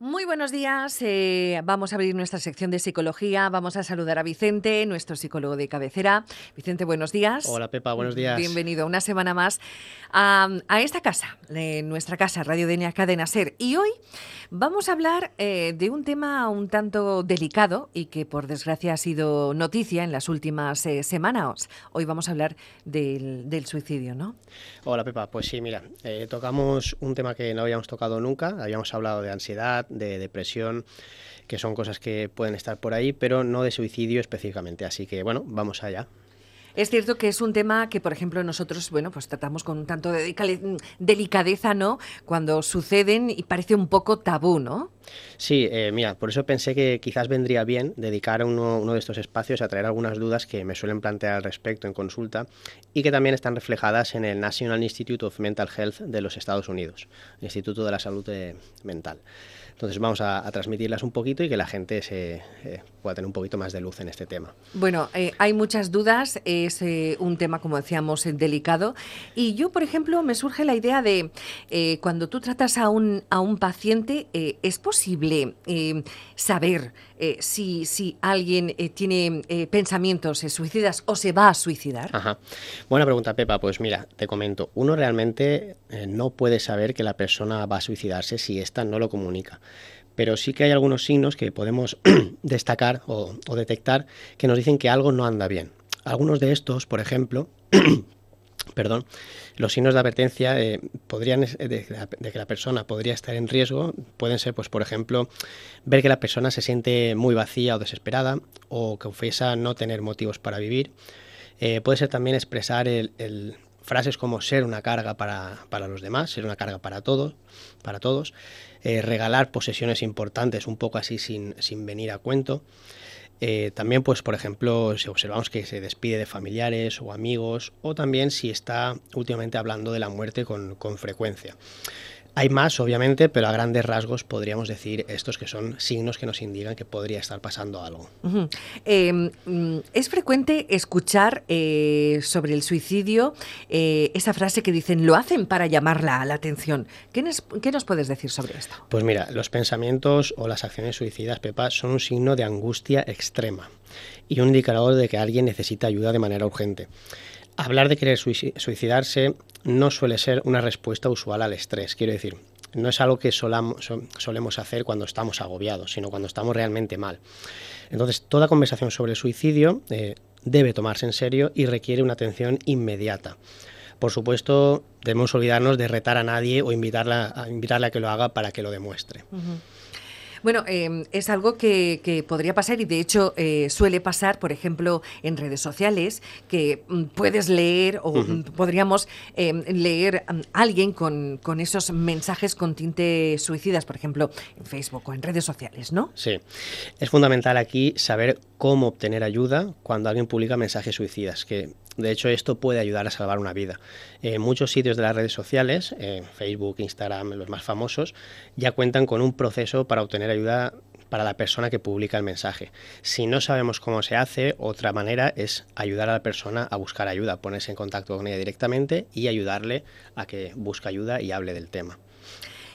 Muy buenos días. Eh, vamos a abrir nuestra sección de psicología. Vamos a saludar a Vicente, nuestro psicólogo de cabecera. Vicente, buenos días. Hola Pepa, buenos días. Bienvenido una semana más a, esta casa, nuestra casa, Radio Denia Cadena Ser. Y hoy vamos a hablar eh, de un tema un tanto delicado y que por desgracia ha sido noticia en las últimas eh, semanas. Hoy vamos a hablar del, del, suicidio, ¿no? Hola Pepa, pues sí, mira, tocamos un tema que no habíamos tocado nunca. Habíamos hablado de ansiedad de depresión, que son cosas que pueden estar por ahí, pero no de suicidio específicamente. Así que bueno, vamos allá. Es cierto que es un tema que, por ejemplo, nosotros, bueno, pues tratamos con un tanto de delicadeza, ¿no? Cuando suceden y parece un poco tabú, ¿no? Sí, eh, mira, por eso pensé que quizás vendría bien dedicar uno, uno, de estos espacios a traer algunas dudas que me suelen plantear al respecto en consulta y que también están reflejadas en el National Institute of Mental Health de los Estados Unidos, el Instituto de la Salud eh, Mental. Entonces vamos a, transmitirlas un poquito y que la gente se eh, pueda tener un poquito más de luz en este tema. Bueno, hay muchas dudas, es eh, un tema, como decíamos, delicado. Y yo, por ejemplo, me surge la idea de cuando tú tratas a un, a un paciente, ¿es posible saber si, si alguien tiene pensamientos suicidas o se va a suicidar? Ajá. Buena pregunta, Pepa. Pues mira, te comento. Uno realmente no puede saber que la persona va a suicidarse si ésta no lo comunica pero sí que hay algunos signos que podemos destacar o, detectar que nos dicen que algo no anda bien. Algunos de estos, por ejemplo, perdón, los signos de advertencia eh, podrían, de, que la persona podría estar en riesgo pueden ser, pues, por ejemplo, ver que la persona se siente muy vacía o desesperada o confiesa no tener motivos para vivir. Eh, puede ser también expresar frases como ser una carga para, para, los demás, ser una carga para todos, para todos. Eh, regalar posesiones importantes un poco así sin, sin venir a cuento. Eh, también, pues, por ejemplo, si observamos que se despide de familiares o amigos, o también si está últimamente hablando de la muerte con, con frecuencia. Hay más, obviamente, pero a grandes rasgos podríamos decir estos que son signos que nos indican que podría estar pasando algo. Em, mm, es frecuente escuchar eh, sobre el suicidio eh, esa frase que dicen, lo hacen para llamar la, atención. ¿Qué nos, ¿Qué nos, puedes decir sobre esto? Pues mira, los pensamientos o las acciones suicidas, Pepa, son un signo de angustia extrema y un indicador de que alguien necesita ayuda de manera urgente. Hablar de querer suicidarse no suele ser una respuesta usual al estrés. Quiero decir, no es algo que solemos hacer cuando estamos agobiados, sino cuando estamos realmente mal. Entonces, toda conversación sobre el suicidio eh, debe tomarse en serio y requiere una atención inmediata. Por supuesto, debemos olvidarnos de retar a nadie o invitarla, a, invitarle a que lo haga para que lo demuestre. Bueno, em, es algo que, podría pasar y de hecho eh, suele pasar, por ejemplo, en redes sociales, que mm, puedes leer o mm, podríamos em, leer a mm, alguien con, con, esos mensajes con tinte suicidas, por ejemplo, en Facebook o en redes sociales, ¿no? Sí, es fundamental aquí saber cómo obtener ayuda cuando alguien publica mensajes suicidas, que de hecho, esto puede ayudar a salvar una vida. Muchos sitios de las redes sociales, Facebook, Instagram, los más famosos, ya cuentan con un proceso para obtener ayuda para la persona que publica el mensaje. Si no sabemos cómo se hace, otra manera es ayudar a la persona a buscar ayuda, ponerse en contacto con ella directamente y ayudarle a que busque ayuda y hable del tema.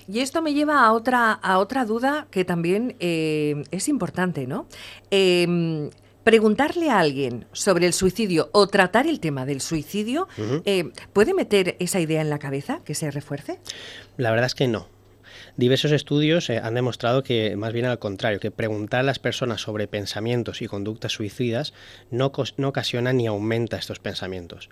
Y esto me lleva a otra, a otra duda que también eh, es importante, ¿no? Em, preguntarle a alguien sobre el suicidio o tratar el tema del suicidio, eh, ¿puede meter esa idea en la cabeza que se refuerce? La verdad es que no. Diversos estudios eh, han demostrado que, más bien al contrario, que preguntar a las personas sobre pensamientos y conductas suicidas no, no ocasiona ni aumenta estos pensamientos.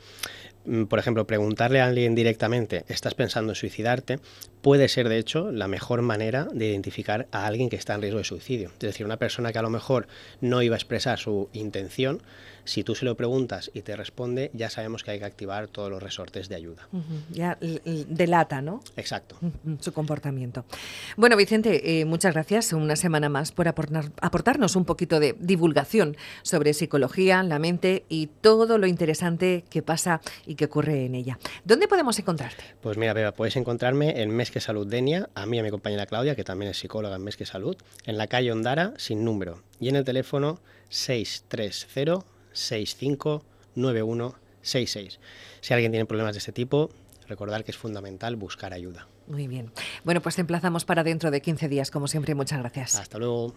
Mm, por ejemplo, preguntarle a alguien directamente, ¿estás pensando en suicidarte? puede ser, de hecho, la mejor manera de identificar a alguien que está en riesgo de suicidio. Es decir, una persona que a lo mejor no iba a expresar su intención, si tú se lo preguntas y te responde, ya sabemos que hay que activar todos los resortes de ayuda. Ya delata, ¿no? Exacto. Su comportamiento. Bueno, Vicente, eh, muchas gracias una semana más por aportarnos un poquito de divulgación sobre psicología, la mente y todo lo interesante que pasa y que ocurre en ella. ¿Dónde podemos encontrarte? Pues mira, Beba, puedes encontrarme en Mes que Salud Denia, a mí y a mi compañera Claudia, que también es psicóloga en Mes que Salud, en la calle Ondara, sin número, y en el teléfono 630 65 9166. Si alguien tiene problemas de este tipo, recordar que es fundamental buscar ayuda. Muy bien. Bueno, pues te emplazamos para dentro de 15 días, como siempre. Muchas gracias. Hasta luego.